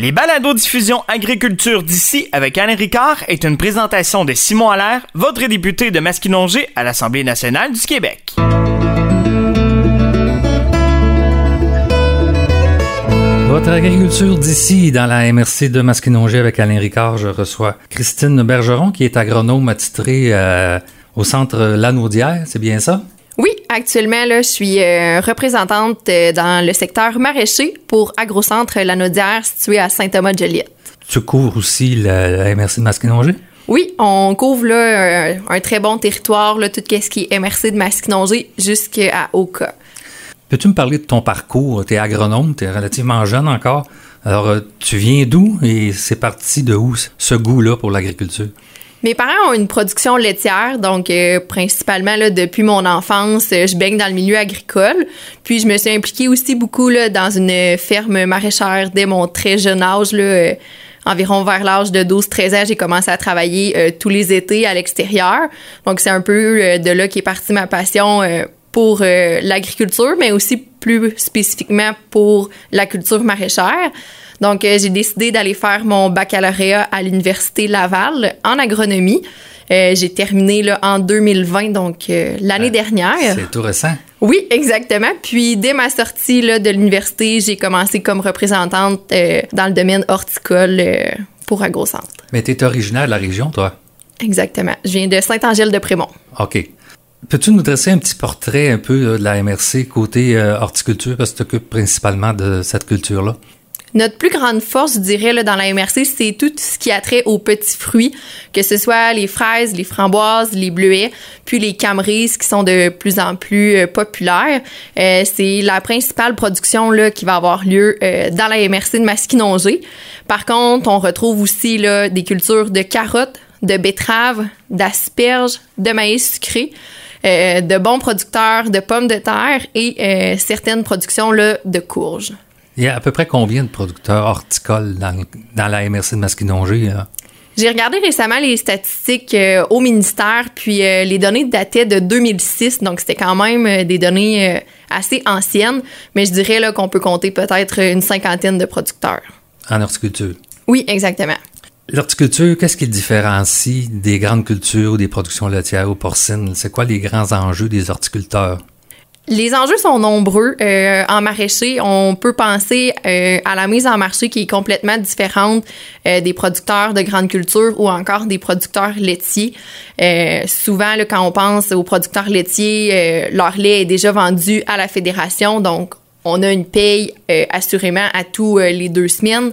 Les balados diffusion agriculture d'ici avec Alain Ricard est une présentation de Simon Allaire, votre député de Masquinongé à l'Assemblée nationale du Québec. Votre agriculture d'ici, dans la MRC de Masquinongé avec Alain Ricard, je reçois Christine Bergeron, qui est agronome attitrée euh, au centre Lanaudière, c'est bien ça? Actuellement, là, je suis euh, représentante euh, dans le secteur maraîcher pour Agrocentre Lanaudière situé à Saint-Thomas-de-Joliette. Tu couvres aussi la, MRC de Masquinongé? Oui, on couvre là, un, très bon territoire, là, tout ce qui est MRC de Masquinongé jusqu'à Oka. Peux-tu me parler de ton parcours? Tu es agronome, tu es relativement jeune encore. Alors, euh, tu viens d'où et c'est parti de où ce goût-là pour l'agriculture? Mes parents ont une production laitière, donc euh, principalement là, depuis mon enfance, euh, je baigne dans le milieu agricole. Puis je me suis impliquée aussi beaucoup là, dans une ferme maraîchère dès mon très jeune âge. Là, euh, environ vers l'âge de 12-13 ans, j'ai commencé à travailler tous les étés à l'extérieur. Donc c'est un peu de là qu'est partie ma passion pour l'agriculture, mais aussi plus spécifiquement pour la culture maraîchère. Donc, euh, j'ai décidé d'aller faire mon baccalauréat à l'Université Laval en agronomie. Euh, j'ai terminé là, en 2020, donc euh, l'année ah, dernière. C'est tout récent. Oui, exactement. Puis dès ma sortie là, de l'université, j'ai commencé comme représentante dans le domaine horticole pour AgroCentre. Mais tu es originaire de la région, toi? Exactement. Je viens de Saint-Angèle-de-Prémont. OK. Peux-tu nous dresser un petit portrait un peu de la MRC côté horticulture, parce que tu t'occupes principalement de cette culture-là? Notre plus grande force, je dirais, là, dans la MRC, c'est tout ce qui a trait aux petits fruits, que ce soit les fraises, les framboises, les bleuets, puis les camerises qui sont de plus en plus euh, populaires. Euh, c'est la principale production là, qui va avoir lieu euh, dans la MRC de Masquinongé. Par contre, on retrouve aussi là, des cultures de carottes, de betteraves, d'asperges, de maïs sucré. de bons producteurs de pommes de terre et certaines productions là, de courges. Il y a à peu près combien de producteurs horticoles dans, dans la MRC de Masquinongé? J'ai regardé récemment les statistiques euh, au ministère, puis euh, les données dataient de 2006, donc c'était quand même euh, des données assez anciennes, mais je dirais là, qu'on peut compter peut-être une cinquantaine de producteurs. En horticulture? Oui, exactement. L'horticulture, qu'est-ce qui différencie des grandes cultures ou des productions laitières ou porcines? C'est quoi les grands enjeux des horticulteurs? Les enjeux sont nombreux. Euh, en maraîcher, on peut penser euh, à la mise en marché qui est complètement différente euh, des producteurs de grandes cultures ou encore des producteurs laitiers. souvent, quand on pense aux producteurs laitiers, leur lait est déjà vendu à la fédération, donc on a une paye assurément à tous les deux semaines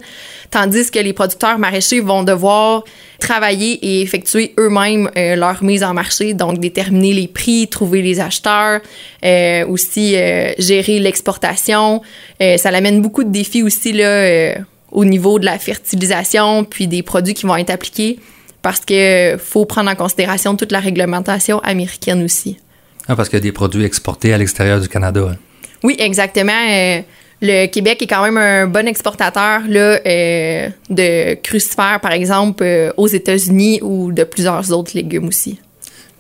tandis que les producteurs maraîchers vont devoir travailler et effectuer eux-mêmes euh, leur mise en marché, donc déterminer les prix, trouver les acheteurs, euh, aussi euh, gérer l'exportation. ça l'amène beaucoup de défis aussi là, au niveau de la fertilisation, puis des produits qui vont être appliqués, parce qu'il faut prendre en considération toute la réglementation américaine aussi. Ah, parce qu'il y a des produits exportés à l'extérieur du Canada. Hein. Oui, exactement le Québec est quand même un bon exportateur là, euh, de crucifères, par exemple, euh, aux États-Unis ou de plusieurs autres légumes aussi.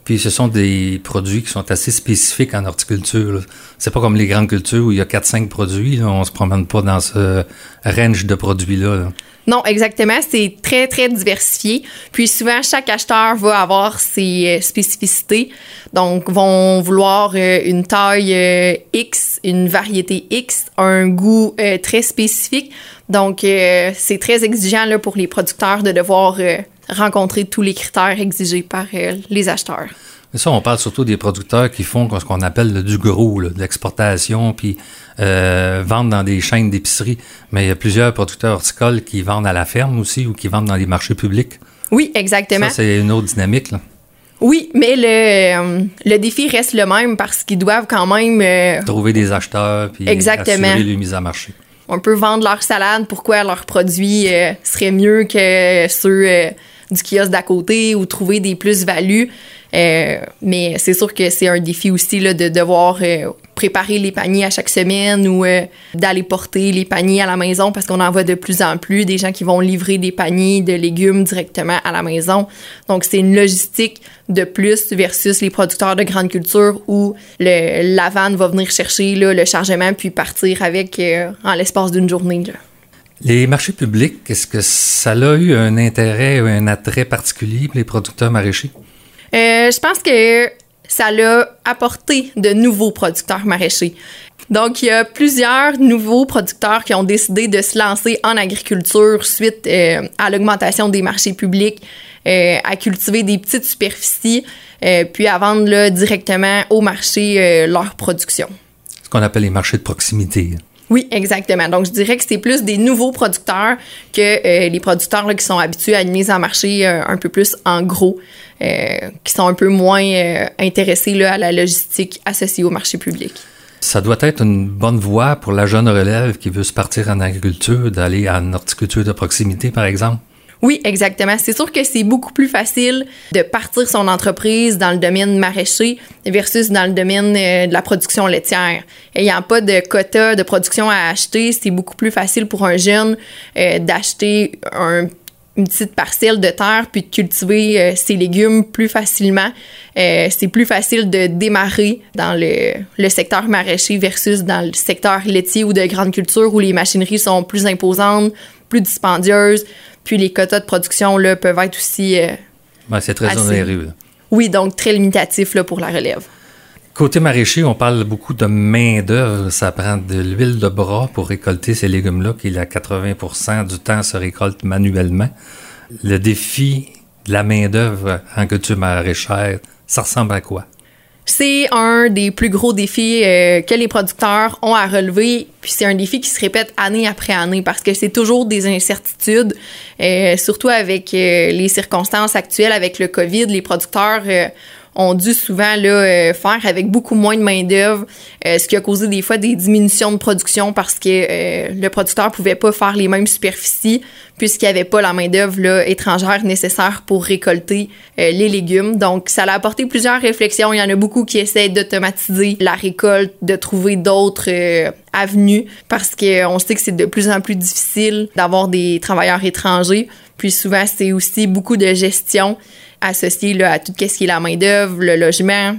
Puis ce sont des produits qui sont assez spécifiques en horticulture. C'est pas comme les grandes cultures où il y a 4-5 produits. Là. On se promène pas dans ce range de produits-là. là non, exactement. C'est très, très diversifié. Puis souvent, chaque acheteur va avoir ses euh, spécificités. Donc, vont vouloir euh, une taille euh, X, une variété X, un goût très spécifique. Donc, c'est très exigeant là, pour les producteurs de devoir rencontrer tous les critères exigés par les acheteurs. Ça, on parle surtout des producteurs qui font ce qu'on appelle du gros, de l'exportation, puis euh, vendent dans des chaînes d'épicerie. Mais il y a plusieurs producteurs horticoles qui vendent à la ferme aussi ou qui vendent dans les marchés publics. Oui, exactement. Ça, c'est une autre dynamique. Là. Oui, mais le, euh, le défi reste le même parce qu'ils doivent quand même... Euh, Trouver des acheteurs puis exactement. assurer les mises à marché. On peut vendre leur salade, pourquoi leurs produits seraient mieux que ceux du kiosque d'à côté ou trouver des plus-values. Euh, mais c'est sûr que c'est un défi aussi là, de devoir euh, préparer les paniers à chaque semaine ou euh, d'aller porter les paniers à la maison parce qu'on en voit de plus en plus des gens qui vont livrer des paniers de légumes directement à la maison. Donc c'est une logistique de plus versus les producteurs de grande culture où le, la vanne va venir chercher le chargement puis partir avec en l'espace d'une journée. Là. Les marchés publics, est-ce que ça a eu un intérêt, un attrait particulier pour les producteurs maraîchers? Euh, je pense que ça l'a apporté de nouveaux producteurs maraîchers. Donc, il y a plusieurs nouveaux producteurs qui ont décidé de se lancer en agriculture suite euh, à l'augmentation des marchés publics, euh, à cultiver des petites superficies, euh, puis à vendre là, directement au marché leur production. Ce qu'on appelle les marchés de proximité. Oui, exactement. Donc, je dirais que c'est plus des nouveaux producteurs que les producteurs qui sont habitués à une mise en marché un peu plus en gros, qui sont un peu moins intéressés là, à la logistique associée au marché public. Ça doit être une bonne voie pour la jeune relève qui veut se partir en agriculture, d'aller en horticulture de proximité, par exemple? Oui, exactement. C'est sûr que c'est beaucoup plus facile de partir son entreprise dans le domaine maraîcher versus dans le domaine euh, de la production laitière. Ayant pas de quota de production à acheter, c'est beaucoup plus facile pour un jeune euh, d'acheter un une petite parcelle de terre puis de cultiver euh, ses légumes plus facilement. C'est plus facile de démarrer dans le, le, secteur maraîcher versus dans le secteur laitier ou de grande culture où les machineries sont plus imposantes, plus dispendieuses, puis les quotas de production là, peuvent être aussi... Euh, c'est très onéreux. Oui, donc très limitatif là, pour la relève. Côté maraîcher, on parle beaucoup de main-d'œuvre. Ça prend de l'huile de bras pour récolter ces légumes-là, qui, à 80% du temps, se récolte manuellement. Le défi de la main-d'œuvre en culture maraîchère, ça ressemble à quoi? C'est un des plus gros défis euh, que les producteurs ont à relever, puis c'est un défi qui se répète année après année parce que c'est toujours des incertitudes, euh, surtout avec euh, les circonstances actuelles, avec le COVID, les producteurs ont dû souvent là, euh, faire avec beaucoup moins de main-d'œuvre, euh, ce qui a causé des fois des diminutions de production parce que euh, le producteur pouvait pas faire les mêmes superficies puisqu'il n'y avait pas la main-d'œuvre étrangère nécessaire pour récolter les légumes. Donc, ça a apporté plusieurs réflexions. Il y en a beaucoup qui essaient d'automatiser la récolte, de trouver d'autres avenues parce qu'on sait que c'est de plus en plus difficile d'avoir des travailleurs étrangers. Puis souvent, c'est aussi beaucoup de gestion associé à tout ce qui est la main-d'œuvre, le logement,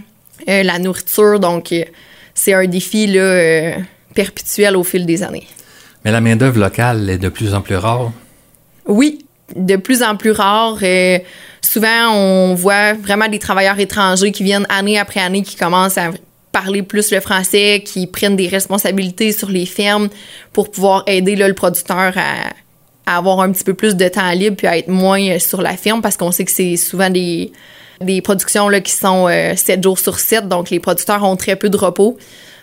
euh, la nourriture. Donc, euh, c'est un défi là, euh, perpétuel au fil des années. Mais la main-d'œuvre locale est de plus en plus rare. Oui, de plus en plus rare. souvent, on voit vraiment des travailleurs étrangers qui viennent année après année, qui commencent à parler plus le français, qui prennent des responsabilités sur les fermes pour pouvoir aider le producteur à, à avoir un petit peu plus de temps libre puis à être moins euh, sur la ferme parce qu'on sait que c'est souvent des, des productions là, qui sont 7 euh, jours sur 7, donc les producteurs ont très peu de repos.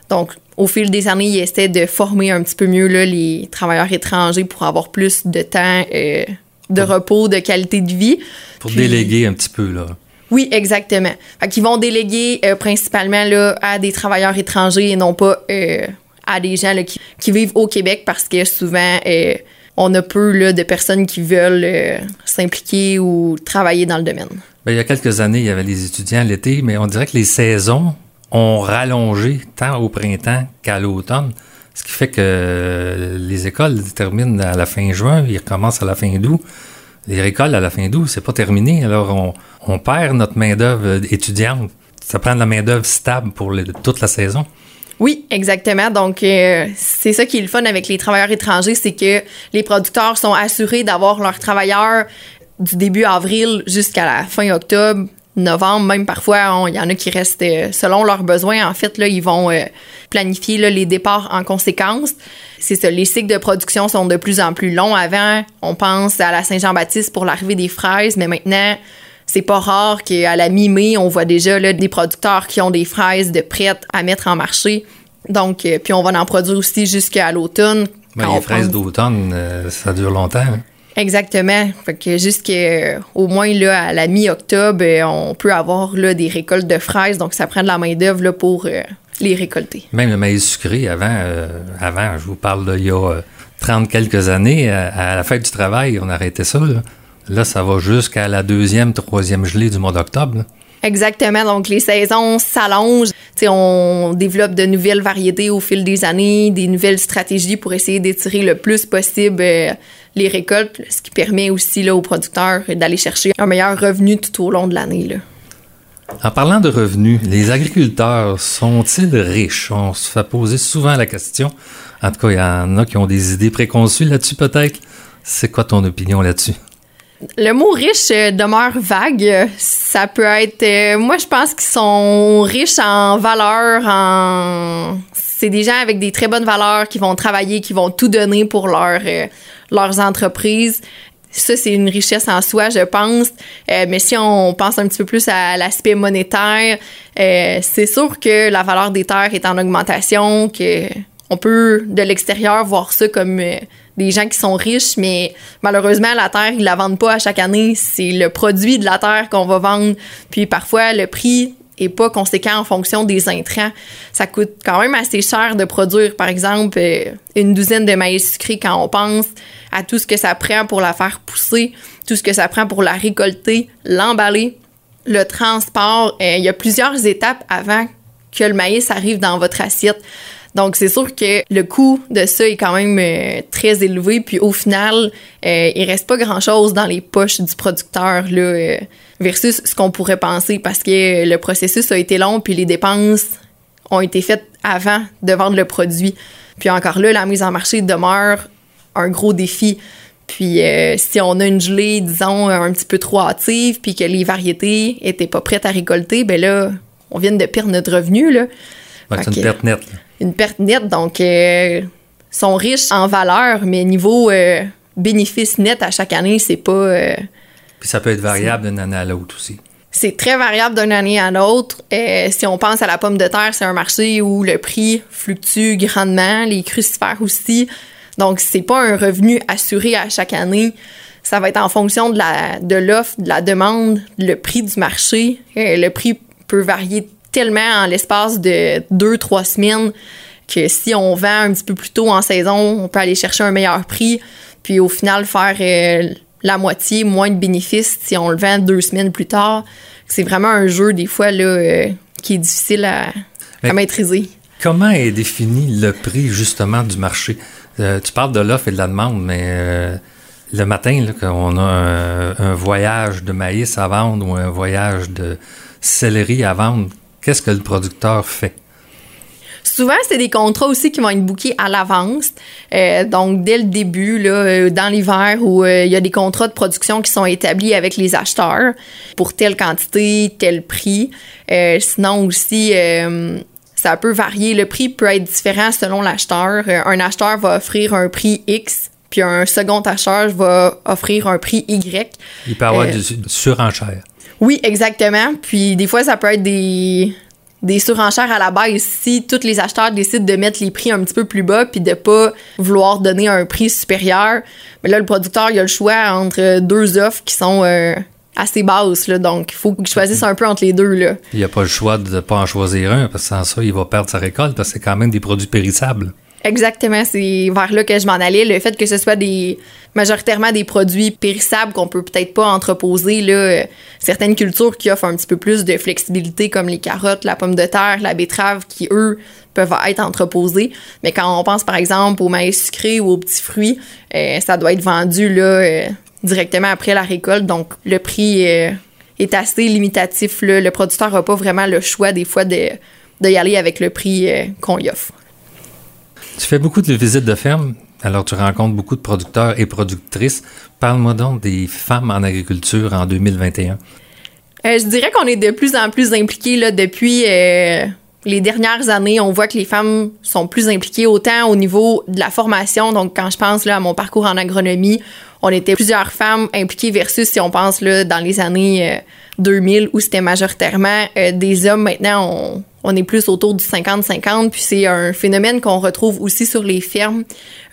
Donc, au fil des années, ils essaient de former un petit peu mieux là, les travailleurs étrangers pour avoir plus de temps euh, de repos, de qualité de vie. Pour déléguer un petit peu, là. Oui, exactement. Fait qu'ils vont déléguer principalement là, à des travailleurs étrangers et non pas à des gens là, qui, qui, vivent au Québec parce que souvent, on a peu de personnes qui veulent euh, s'impliquer ou travailler dans le domaine. Ben, il y a quelques années, il y avait les étudiants l'été, mais on dirait que les saisons ont rallongé tant au printemps qu'à l'automne. Ce qui fait que les écoles terminent à la fin juin, ils recommencent à la fin d'août. Les récoltes à la fin d'août, c'est pas terminé. Alors, on, perd notre main-d'œuvre étudiante. Ça prend de la main-d'œuvre stable pour toute la saison. Oui, exactement. Donc, euh, c'est ça qui est le fun avec les travailleurs étrangers, c'est que les producteurs sont assurés d'avoir leurs travailleurs du début avril jusqu'à la fin octobre, novembre, même parfois, il y en a qui restent euh, selon leurs besoins. En fait, là, ils vont euh, planifier les départs en conséquence. C'est ça, les cycles de production sont de plus en plus longs. Avant, on pense à la Saint-Jean-Baptiste pour l'arrivée des fraises, mais maintenant, c'est pas rare qu'à la mi-mai, on voit déjà là, des producteurs qui ont des fraises de prêtes à mettre en marché. Donc, euh, puis on va en produire aussi jusqu'à l'automne. Ben, les fraises d'automne, euh, ça dure longtemps. Hein? Exactement. Fait que jusqu'au euh, moins là, à la mi-octobre, on peut avoir là, des récoltes de fraises. Donc, ça prend de la main-d'œuvre pour les récolter. Même le maïs sucré, avant, avant je vous parle d'il y a 30 quelques années, à, la fête du travail, on arrêtait ça. Là. Là, ça va jusqu'à la deuxième, troisième gelée du mois d'octobre. Exactement. Donc, les saisons s'allongent. on développe de nouvelles variétés au fil des années, des nouvelles stratégies pour essayer d'étirer le plus possible euh, les récoltes, ce qui permet aussi là, aux producteurs d'aller chercher un meilleur revenu tout au long de l'année. En parlant de revenus, les agriculteurs sont-ils riches? On se fait poser souvent la question. En tout cas, il y en a qui ont des idées préconçues là-dessus peut-être. C'est quoi ton opinion là-dessus? Le mot riche euh, demeure vague. Ça peut être. euh, moi, je pense qu'ils sont riches en valeurs, en. C'est des gens avec des très bonnes valeurs qui vont travailler, qui vont tout donner pour leur, euh, leurs entreprises. Ça, c'est une richesse en soi, je pense. Mais si on pense un petit peu plus à l'aspect monétaire, c'est sûr que la valeur des terres est en augmentation, que on peut de l'extérieur voir ça comme des gens qui sont riches, mais malheureusement, la terre, ils la vendent pas à chaque année. C'est le produit de la terre qu'on va vendre. Puis parfois, le prix est pas conséquent en fonction des intrants. Ça coûte quand même assez cher de produire, par exemple, euh, une douzaine de maïs sucré quand on pense à tout ce que ça prend pour la faire pousser, tout ce que ça prend pour la récolter, l'emballer, le transport. Euh, Il y a plusieurs étapes avant que le maïs arrive dans votre assiette. Donc, c'est sûr que le coût de ça est quand même euh, très élevé. Puis, au final, euh, il reste pas grand-chose dans les poches du producteur là, euh, versus ce qu'on pourrait penser parce que le processus a été long puis les dépenses ont été faites avant de vendre le produit. Puis encore là, la mise en marché demeure un gros défi. Puis euh, si on a une gelée, disons, un petit peu trop hâtive, puis que les variétés étaient pas prêtes à récolter, ben là, on vient de perdre notre revenu, là. Ouais, c'est une perte nette. là. Une perte nette. Donc, euh, sont riches en valeur, mais niveau euh, bénéfice net à chaque année, c'est pas. euh, Puis ça peut être variable d'une année à l'autre aussi. c'est très variable d'une année à l'autre. Euh, si on pense à la pomme de terre, c'est un marché où le prix fluctue grandement, les crucifères aussi. Donc, c'est pas un revenu assuré à chaque année. Ça va être en fonction de la de l'offre, de la demande, le prix du marché. Le prix peut varier tellement en l'espace de deux, trois semaines que si on vend un petit peu plus tôt en saison, on peut aller chercher un meilleur prix, puis au final faire euh, la moitié, moins de bénéfices si on le vend deux semaines plus tard. C'est vraiment un jeu, des fois, là, euh, qui est difficile à, maîtriser. Comment est défini le prix justement du marché? Euh, tu parles de l'offre et de la demande, mais le matin, là, quand on a un, un voyage de maïs à vendre ou un voyage de céleri à vendre, qu'est-ce que le producteur fait? Souvent, c'est des contrats aussi qui vont être bookés à l'avance. Euh, donc, dès le début, là, euh, dans l'hiver, où euh, il y a des contrats de production qui sont établis avec les acheteurs pour telle quantité, tel prix. Sinon aussi, ça peut varier. Le prix peut être différent selon l'acheteur. Un acheteur va offrir un prix X, puis un second acheteur va offrir un prix Y. Il peut y avoir du surenchère. Oui, exactement. Puis des fois, ça peut être des, des surenchères à la base. Si tous les acheteurs décident de mettre les prix un petit peu plus bas puis de pas vouloir donner un prix supérieur, mais là, le producteur, il a le choix entre deux offres qui sont euh, assez basses. Là, donc, il faut qu'il choisisse un peu entre les deux. Là. Il n'y a pas le choix de ne pas en choisir un, parce que sans ça, il va perdre sa récolte, parce que c'est quand même des produits périssables. Exactement, c'est vers là que je m'en allais. Le fait que ce soit des majoritairement des produits périssables qu'on peut peut-être pas entreposer, là, euh, certaines cultures qui offrent un petit peu plus de flexibilité, comme les carottes, la pomme de terre, la betterave, qui eux peuvent être entreposés. Mais quand on pense par exemple au maïs sucré ou aux petits fruits, euh, ça doit être vendu là euh, directement après la récolte. Donc le prix est assez limitatif. Là. Le producteur n'a pas vraiment le choix des fois de, aller avec le prix qu'on y offre. Tu fais beaucoup de visites de ferme, alors tu rencontres beaucoup de producteurs et productrices. Parle-moi donc des femmes en agriculture en 2021. Euh, je dirais qu'on est de plus en plus impliqués là, depuis euh, les dernières années. On voit que les femmes sont plus impliquées autant au niveau de la formation. Donc, quand je pense là, à mon parcours en agronomie, on était plusieurs femmes impliquées versus si on pense là, dans les années euh, 2000 où c'était majoritairement euh, des hommes. Maintenant, on, on est plus autour du 50-50. Puis c'est un phénomène qu'on retrouve aussi sur les fermes.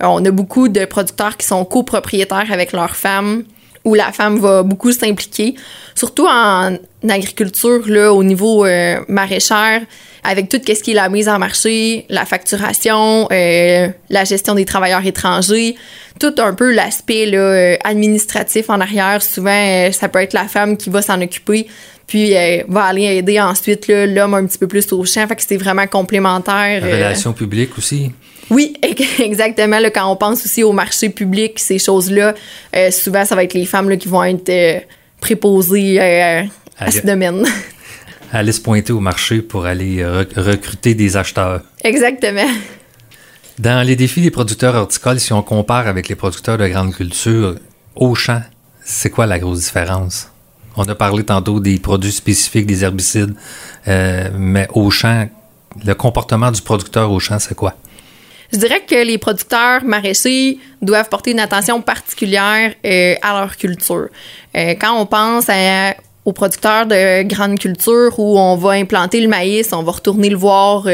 Euh, on a beaucoup de producteurs qui sont copropriétaires avec leurs femmes où la femme va beaucoup s'impliquer, surtout en agriculture, là, au niveau euh, maraîchère, avec tout ce qui est la mise en marché, la facturation, euh, la gestion des travailleurs étrangers, tout un peu l'aspect administratif en arrière. Souvent, ça peut être la femme qui va s'en occuper, puis euh, va aller aider ensuite l'homme un petit peu plus au champ. Fait que c'est vraiment complémentaire. La euh, relation publique aussi. oui, exactement. Là, quand on pense aussi au marché public, ces choses-là, euh, souvent, ça va être les femmes là, qui vont être euh, préposées euh, à ce domaine. aller se pointer au marché pour aller recruter des acheteurs. Exactement. Dans les défis des producteurs horticoles, si on compare avec les producteurs de grande culture, au champ, c'est quoi la grosse différence? On a parlé tantôt des produits spécifiques, des herbicides, euh, mais au champ, le comportement du producteur au champ, c'est quoi? Je dirais que les producteurs maraîchers doivent porter une attention particulière euh, à leur culture. Euh, quand on pense aux producteurs de grande culture où on va implanter le maïs, on va retourner le voir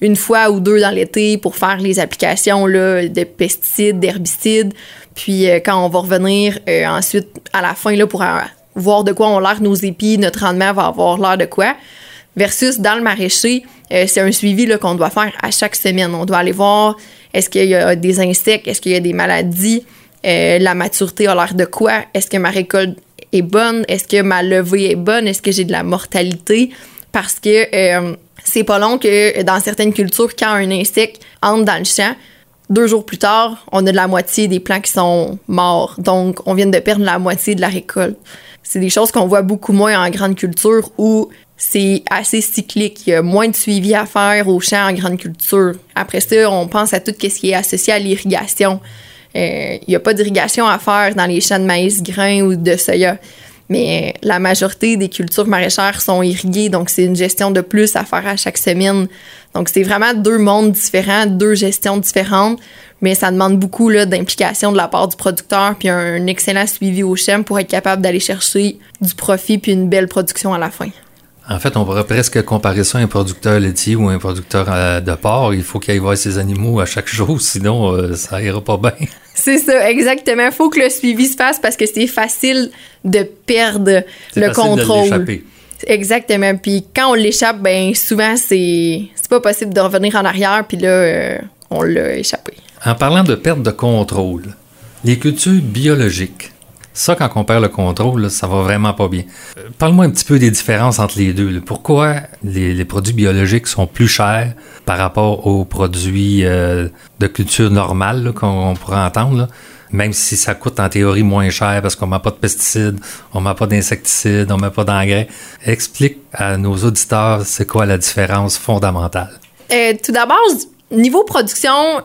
une fois ou deux dans l'été pour faire les applications là, de pesticides, d'herbicides. Puis quand on va revenir ensuite à la fin là, pour voir de quoi ont l'air nos épis, notre rendement va avoir l'air de quoi. Versus dans le maraîcher, c'est un suivi qu'on doit faire à chaque semaine. On doit aller voir est-ce qu'il y a des insectes, est-ce qu'il y a des maladies, la maturité a l'air de quoi, est-ce que ma récolte est bonne, est-ce que ma levée est bonne, est-ce que j'ai de la mortalité? Parce que c'est pas long que dans certaines cultures, quand un insecte entre dans le champ, deux jours plus tard, on a de la moitié des plants qui sont morts. Donc, on vient de perdre la moitié de la récolte. C'est des choses qu'on voit beaucoup moins en grande culture où c'est assez cyclique. Il y a moins de suivi à faire au champ en grande culture. Après ça, on pense à tout ce qui est associé à l'irrigation. Euh, il n'y a pas d'irrigation à faire dans les champs de maïs, grains ou de soya mais la majorité des cultures maraîchères sont irriguées, donc c'est une gestion de plus à faire à chaque semaine. Donc c'est vraiment deux mondes différents, deux gestions différentes, mais ça demande beaucoup d'implication de la part du producteur, puis un excellent suivi au champ pour être capable d'aller chercher du profit puis une belle production à la fin. En fait, on pourrait presque comparer ça à un producteur laitier ou un producteur euh, de porc. Il faut qu'il aille voir ses animaux à chaque jour, sinon euh, ça ira pas bien. C'est ça, exactement. Il faut que le suivi se fasse parce que c'est facile de perdre le contrôle. De Exactement. Puis quand on l'échappe, ben souvent c'est pas possible de revenir en arrière. Puis là, euh, on l'a échappé. En parlant de perte de contrôle, les cultures biologiques, ça, quand on perd le contrôle, ça va vraiment pas bien. Euh, parle-moi un petit peu des différences entre les deux. Pourquoi les, produits biologiques sont plus chers par rapport aux produits euh, de culture normale qu'on pourrait entendre? Même si ça coûte en théorie moins cher parce qu'on met pas de pesticides, on met pas d'insecticides, on met pas d'engrais. Explique à nos auditeurs c'est quoi la différence fondamentale. Euh, tout d'abord, niveau production,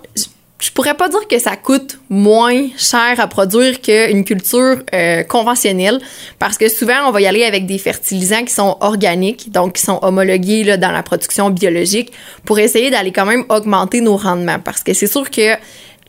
je pourrais pas dire que ça coûte moins cher à produire qu'une culture euh, conventionnelle parce que souvent on va y aller avec des fertilisants qui sont organiques donc qui sont homologués là, dans la production biologique pour essayer d'aller quand même augmenter nos rendements parce que c'est sûr que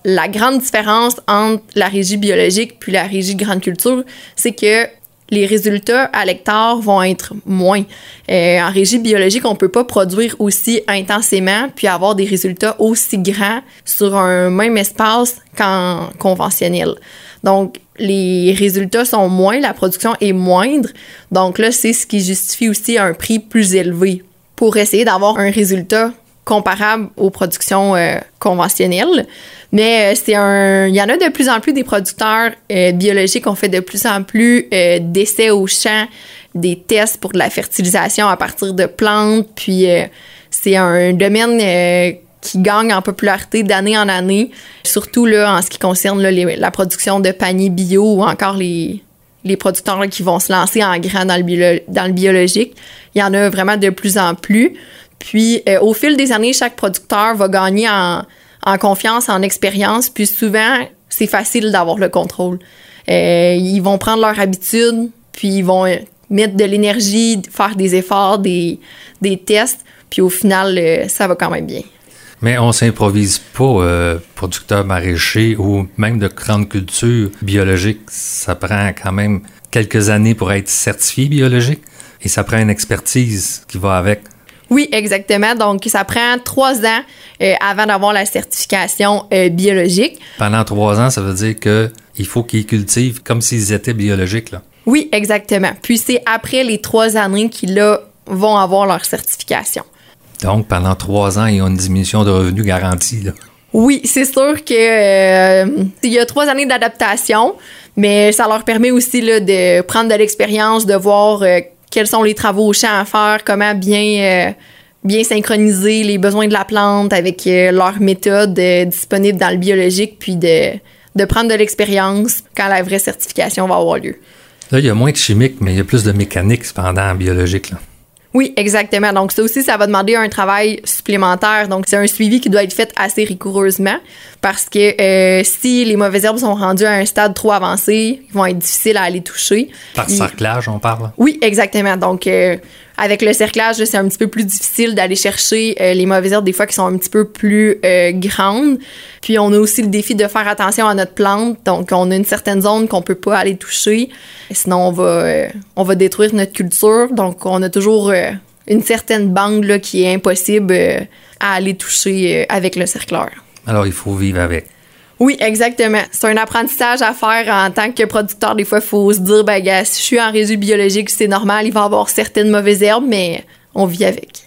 la grande différence entre la régie biologique puis la régie grande culture, c'est que les résultats à l'hectare vont être moins. Euh, en régie biologique, on peut pas produire aussi intensément puis avoir des résultats aussi grands sur un même espace qu'en conventionnel. Donc, les résultats sont moins, la production est moindre. Donc là, c'est ce qui justifie aussi un prix plus élevé pour essayer d'avoir un résultat comparable aux productions euh, conventionnelles. Mais euh, c'est un, il y en a de plus en plus des producteurs euh, biologiques. On fait de plus en plus d'essais au champ, des tests pour de la fertilisation à partir de plantes. Puis c'est un domaine qui gagne en popularité d'année en année, surtout là en ce qui concerne la production de paniers bio ou encore les les producteurs qui vont se lancer en grand dans le biologique. Il y en a vraiment de plus en plus. Puis, euh, au fil des années, chaque producteur va gagner en, confiance, en expérience. Puis, souvent, c'est facile d'avoir le contrôle. Euh, ils vont prendre leur habitude, puis ils vont mettre de l'énergie, faire des efforts, des, tests. Puis, au final, euh, ça va quand même bien. Mais on s'improvise pas producteur maraîcher ou même de grande culture biologique. Ça prend quand même quelques années pour être certifié biologique et ça prend une expertise qui va avec. Oui, exactement. Donc, ça prend trois ans euh, avant d'avoir la certification euh, biologique. Pendant trois ans, ça veut dire qu'il faut qu'ils cultivent comme s'ils étaient biologiques. Là. Oui, exactement. Puis c'est après les trois années qu'ils vont avoir leur certification. Donc, pendant trois ans, ils ont une diminution de revenus garantie. Là. Oui, c'est sûr que euh, il y a trois années d'adaptation, mais ça leur permet aussi là, de prendre de l'expérience, de voir quels sont les travaux au champ à faire, comment bien, euh, synchroniser les besoins de la plante avec euh, leur méthode euh, disponible dans le biologique, puis de, de prendre de l'expérience quand la vraie certification va avoir lieu. Là, il y a moins de chimique, mais il y a plus de mécanique cependant en biologique. Oui, exactement. Donc, ça aussi, ça va demander un travail supplémentaire. Donc, c'est un suivi qui doit être fait assez rigoureusement parce que euh, si les mauvaises herbes sont rendues à un stade trop avancé, ils vont être difficiles à aller toucher. Par cerclage, on parle? Oui, exactement. Donc, euh, avec le cerclage, c'est un petit peu plus difficile d'aller chercher euh, les mauvaises herbes des fois qui sont un petit peu plus grandes. Puis, on a aussi le défi de faire attention à notre plante. Donc, on a une certaine zone qu'on peut pas aller toucher. Sinon, on va, on va détruire notre culture. Donc, on a toujours une certaine bande qui est impossible euh, à aller toucher euh, avec le cercleur. Alors, il faut vivre avec. Oui, exactement. C'est un apprentissage à faire en tant que producteur. Des fois, il faut se dire, ben, gars, si je suis en résidu biologique, c'est normal, il va y avoir certaines mauvaises herbes, mais on vit avec.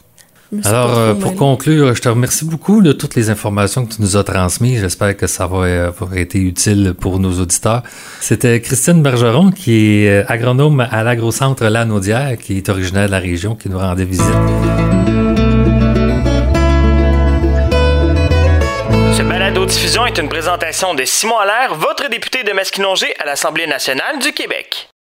Alors, euh, pour conclure, je te remercie beaucoup de toutes les informations que tu nous as transmises. J'espère que ça va avoir été utile pour nos auditeurs. C'était Christine Bergeron, qui est euh, agronome à l'agrocentre Lanaudière, qui est originaire de la région, qui nous rendait visite. Balado-diffusion est une présentation de Simon Allaire, votre député de Masquinongé à l'Assemblée nationale du Québec.